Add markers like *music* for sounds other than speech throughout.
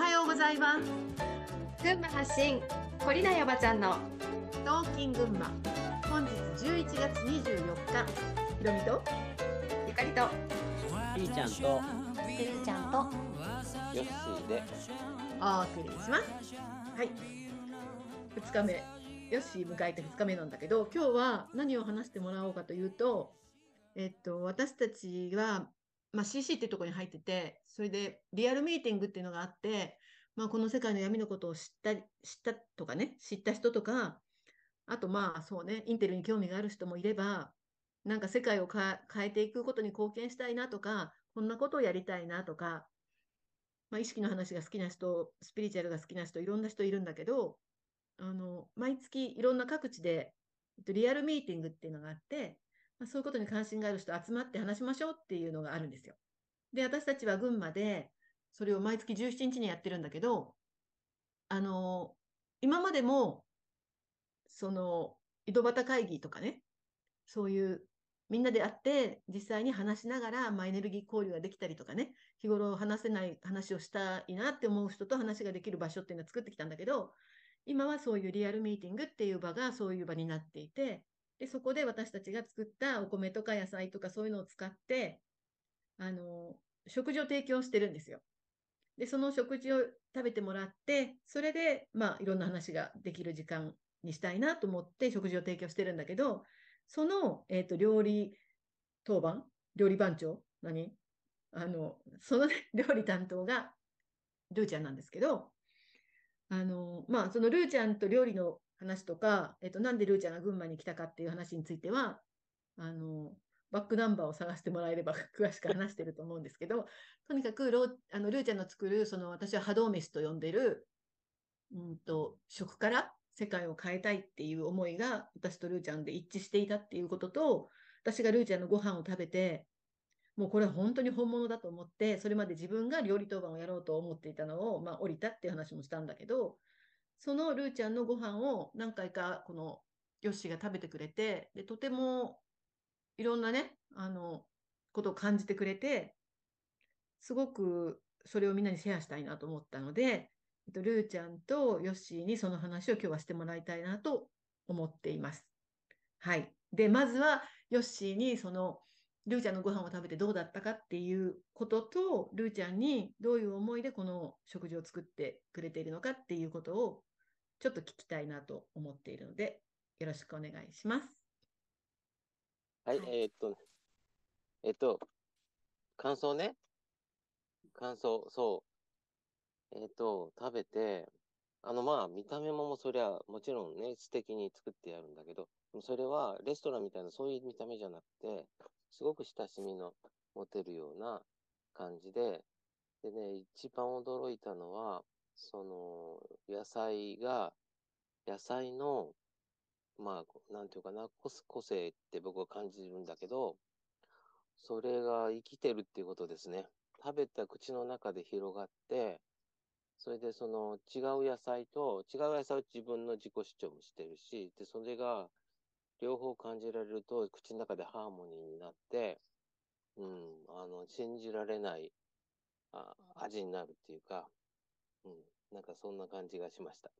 はようございます。群馬発信懲りないおばちゃんのトーキン群馬。本日11月24日。ひろみとゆかりとピーちゃんとてるちゃんとヨッシーでお送りします。はい。2日目。よし迎えて2日目なんだけど今日は何を話してもらおうかというとえっと私たちはまあ、CC っていうところに入ってて、それでリアルミーティングっていうのがあって、まあ、この世界の闇のことを知った知ったとかね、知った人とか、あとまあそうね、インテルに興味がある人もいれば、なんか世界を変えていくことに貢献したいなとか、こんなことをやりたいなとか、まあ、意識の話が好きな人、スピリチュアルが好きな人、いろんな人いるんだけど、あの毎月いろんな各地でリアルミーティングっていうのがあって、まあ、そういうことに関心がある人集まって話しましょうっていうのがあるんですよ。で、私たちは群馬で、それを毎月17日にやってるんだけど、あの、今までも、その、井戸端会議とかね、そういうみんなで会って実際に話しながら、まあ、エネルギー交流ができたりとかね、日頃話せない話をしたいなって思う人と話ができる場所っていうのを作ってきたんだけど、今はそういうリアルミーティングっていう場がそういう場になっていて、で、そこで私たちが作ったお米とか野菜とかそういうのを使って、あの、食事を提供してるんですよ。で、その食事を食べてもらって、それで、まあ、いろんな話ができる時間にしたいなと思って食事を提供してるんだけど、その、えっ、ー、と、料理当番料理番長何？あの、その、ね、*laughs* 料理担当がルーちゃんなんですけど、あの、まあ、そのルーちゃんと料理の話とか、えっと、なんでルーちゃんが群馬に来たかっていう話については、あの、バックナンバーを探してもらえれば *laughs* 詳しく話してると思うんですけど、とにかくロあのルーちゃんの作る、その私は波動飯と呼んでる、うんと、食から世界を変えたいっていう思いが私とルーちゃんで一致していたっていうことと、私がルーちゃんのご飯を食べて、もうこれは本当に本物だと思って、それまで自分が料理当番をやろうと思っていたのを、まあ、降りたっていう話もしたんだけど、そのルーちゃんのご飯を何回かこのヨッシーが食べてくれて、でとてもいろんなね、あの、ことを感じてくれて、すごくそれをみんなにシェアしたいなと思ったので、えっとルーちゃんとヨッシーにその話を今日はしてもらいたいなと思っています。はい。で、まずはヨッシーにそのルーちゃんのご飯を食べてどうだったかっていうことと、ルーちゃんにどういう思いでこの食事を作ってくれているのかっていうことをちょっと聞きたいなと思っているので、よろしくお願いします。はい、はい、えー、っと、えっと、感想ね。感想、そう。え、っと、食べて、あの、まあ、見た目もそりゃ、もちろんね、素敵に作ってやるんだけど、それはレストランみたいなそういう見た目じゃなくて、すごく親しみの持てるような感じで、でね、一番驚いたのは、その、野菜が、野菜の、まあ、なんていうかな、個性って僕は感じるんだけど、それが生きてるっていうことですね。食べた口の中で広がって、それでその違う野菜と、違う野菜を自分の自己主張もしてるし、で、それが両方感じられると口の中でハーモニーになって、うん、あの、信じられないあ味になるっていうか、うん、なんかそんな感じがしました。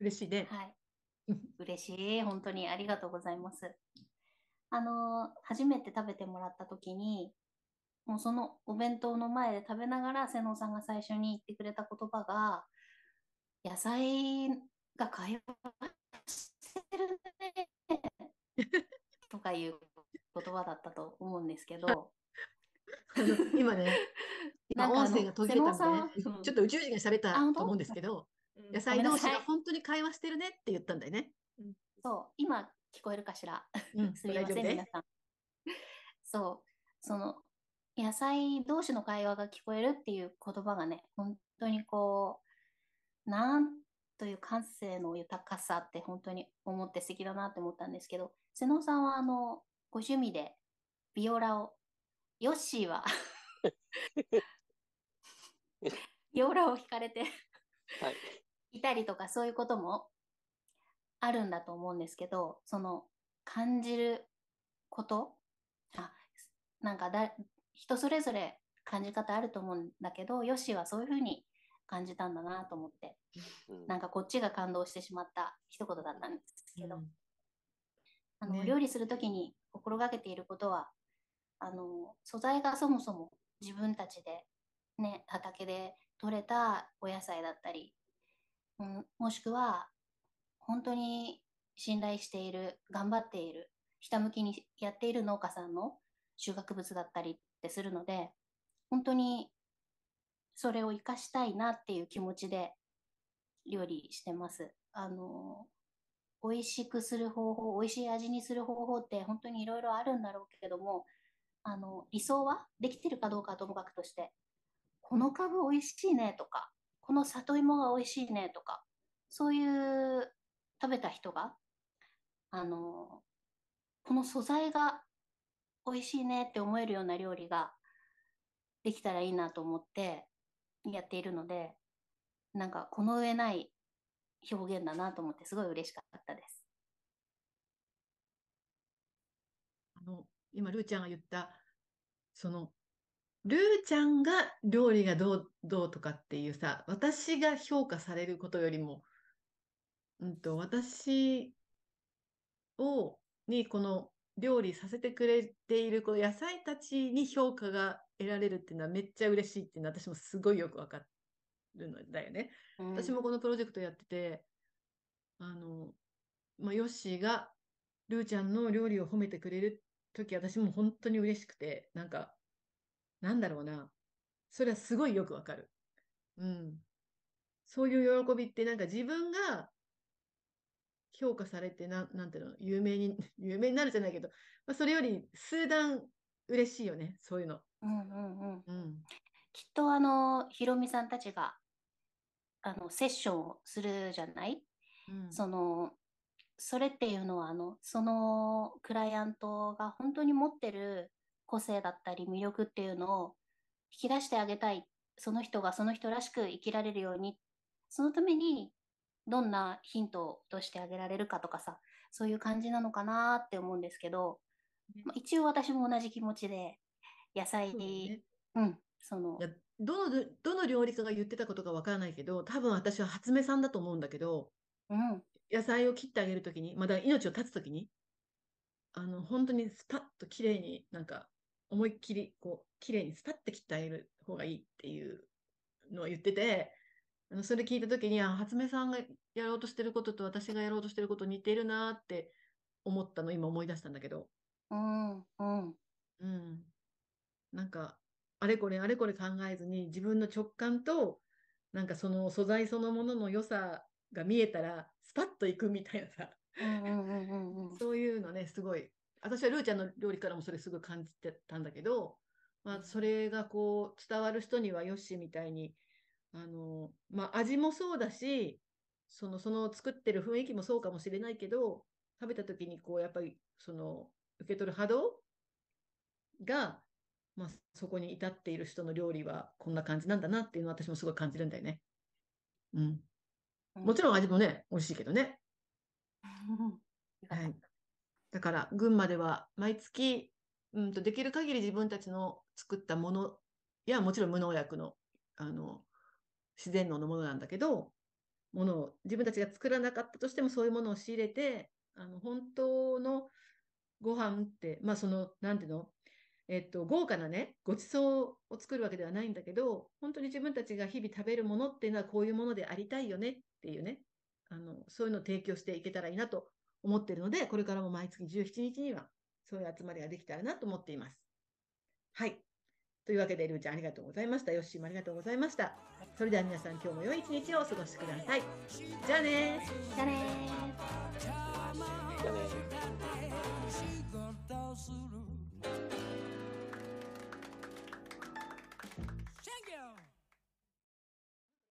嬉しいね。はい。*laughs* 嬉しい。本当にありがとうございます。あの、初めて食べてもらった時に、もうそのお弁当の前で食べながら、瀬能さんが最初に言ってくれた言葉が、野菜が会話してるねとかいう言葉だったと思うんですけど、今ね、今音声が途切れたんで、ね、ちょっと宇宙人が喋ったと思うんですけど、野菜同士が本当に会話してるねって言ったんだよね。そう、今聞こえるかしら？うん、*laughs* すみません、皆さん。そう、その野菜同士の会話が聞こえるっていう言葉がね、本当にこう、なんという感性の豊かさって本当に思って素敵だなって思ったんですけど、瀬能さんはあのご趣味でビオラをヨッシーは。*laughs* ヨーラを引かれてたりとかそういうこともあるんだと思うんですけどその感じること？あなんかだ人それぞれ感じ方あると思うんだけど、ヨッシーはそういうふうに感じたんだなと思って、うん、なんかこっちが感動してしまった一言だったんですけど、うん、あの、ね、料理するときに心がけていることは、あの、素材がそもそも自分たちで、ね、畑で採れたお野菜だったり、うん、もしくは、本当に信頼している、頑張っている、ひたむきにやっている農家さんの収穫物だったりってするので、本当にそれを活かしたいなっていう気持ちで料理してます。あの、美味しくする方法、美味しい味にする方法って本当にいろいろあるんだろうけども、あの、理想はできてるかどうかはともかくとして、この株美味しいねとか、この里芋が美味しいねとか、そういう食べた人が、あの、この素材が美味しいねって思えるような料理ができたらいいなと思ってやっているので、なんかこの上ない表現だなと思ってすごい嬉しかったです。あの、今、ルーちゃんが言った、その、ルーちゃんが料理がどう、どうとかっていうさ、私が評価されることよりも、うんと、私を、にこの料理させてくれているこの野菜たちに評価が得られるっていうのはめっちゃ嬉しいっていうのは私もすごいよくわかるのだよね、うん、私もこのプロジェクトやってて、あの、まあ、ヨッシーがルーちゃんの料理を褒めてくれる時私も本当に嬉しくて、なんか、なんだろうな。それはすごいよくわかる。うん。そういう喜びってなんか自分が評価されてな、なんていうの、有名に、*laughs* 有名になるじゃないけど、まあ、それより数段嬉しいよね、そういうの。うんうんうん。うん、きっとあの、ひろみさんたちが、あの、セッションをするじゃない、うん、その、それっていうのは、あの、そのクライアントが本当に持ってる個性だったり魅力っていうのを引き出してあげたい。その人がその人らしく生きられるように。そのためにどんなヒントとしてあげられるかとかさ、そういう感じなのかなって思うんですけど、まあ、一応私も同じ気持ちで、野菜、ね、うん、その。どの、どの料理家が言ってたことかわからないけど、多分私は初目さんだと思うんだけど、うん、野菜を切ってあげるときに、まだ命を絶つときに、あの、本当にスパッと綺麗になんか、思いっきり、こう、綺麗にスパッと切ってあげる方がいいっていうのを言ってて、あのそれ聞いたときに、あ、初音さんがやろうとしてることと私がやろうとしてること似てるなって思ったの今思い出したんだけど。うん、うん。うん。なんか、あれこれあれこれ考えずに自分の直感と、なんかその素材そのものの良さが見えたら、スパッといくみたいなさ。そういうのね、すごい。私はルーちゃんの料理からもそれすごい感じてたんだけど、まあ、それがこう伝わる人にはよしみたいにあの、まあ、味もそうだし、その、その作ってる雰囲気もそうかもしれないけど、食べた時にこう、やっぱり、その、受け取る波動が、まあ、そこに至っている人の料理はこんな感じなんだなっていうのは私もすごい感じるんだよね。うん。もちろん味もね、美味しいけどね。*laughs* はい。だから、群馬では毎月、うんと、できる限り自分たちの作ったものや、もちろん無農薬の、あの、自然農のものなんだけど、ものを自分たちが作らなかったとしてもそういうものを仕入れて、あの本当のご飯って、まあその、なんていうの？えっと、豪華なね、ごちそうを作るわけではないんだけど、本当に自分たちが日々食べるものっていうのはこういうものでありたいよねっていうね、あの、そういうのを提供していけたらいいなと思ってるので、これからも毎月17日にはそういう集まりができたらなと思っています。はい。というわけで、ルーちゃんありがとうございました。ヨッシーもありがとうございました。それでは皆さん今日も良い一日をお過ごしください。じゃあねじゃあねじゃあね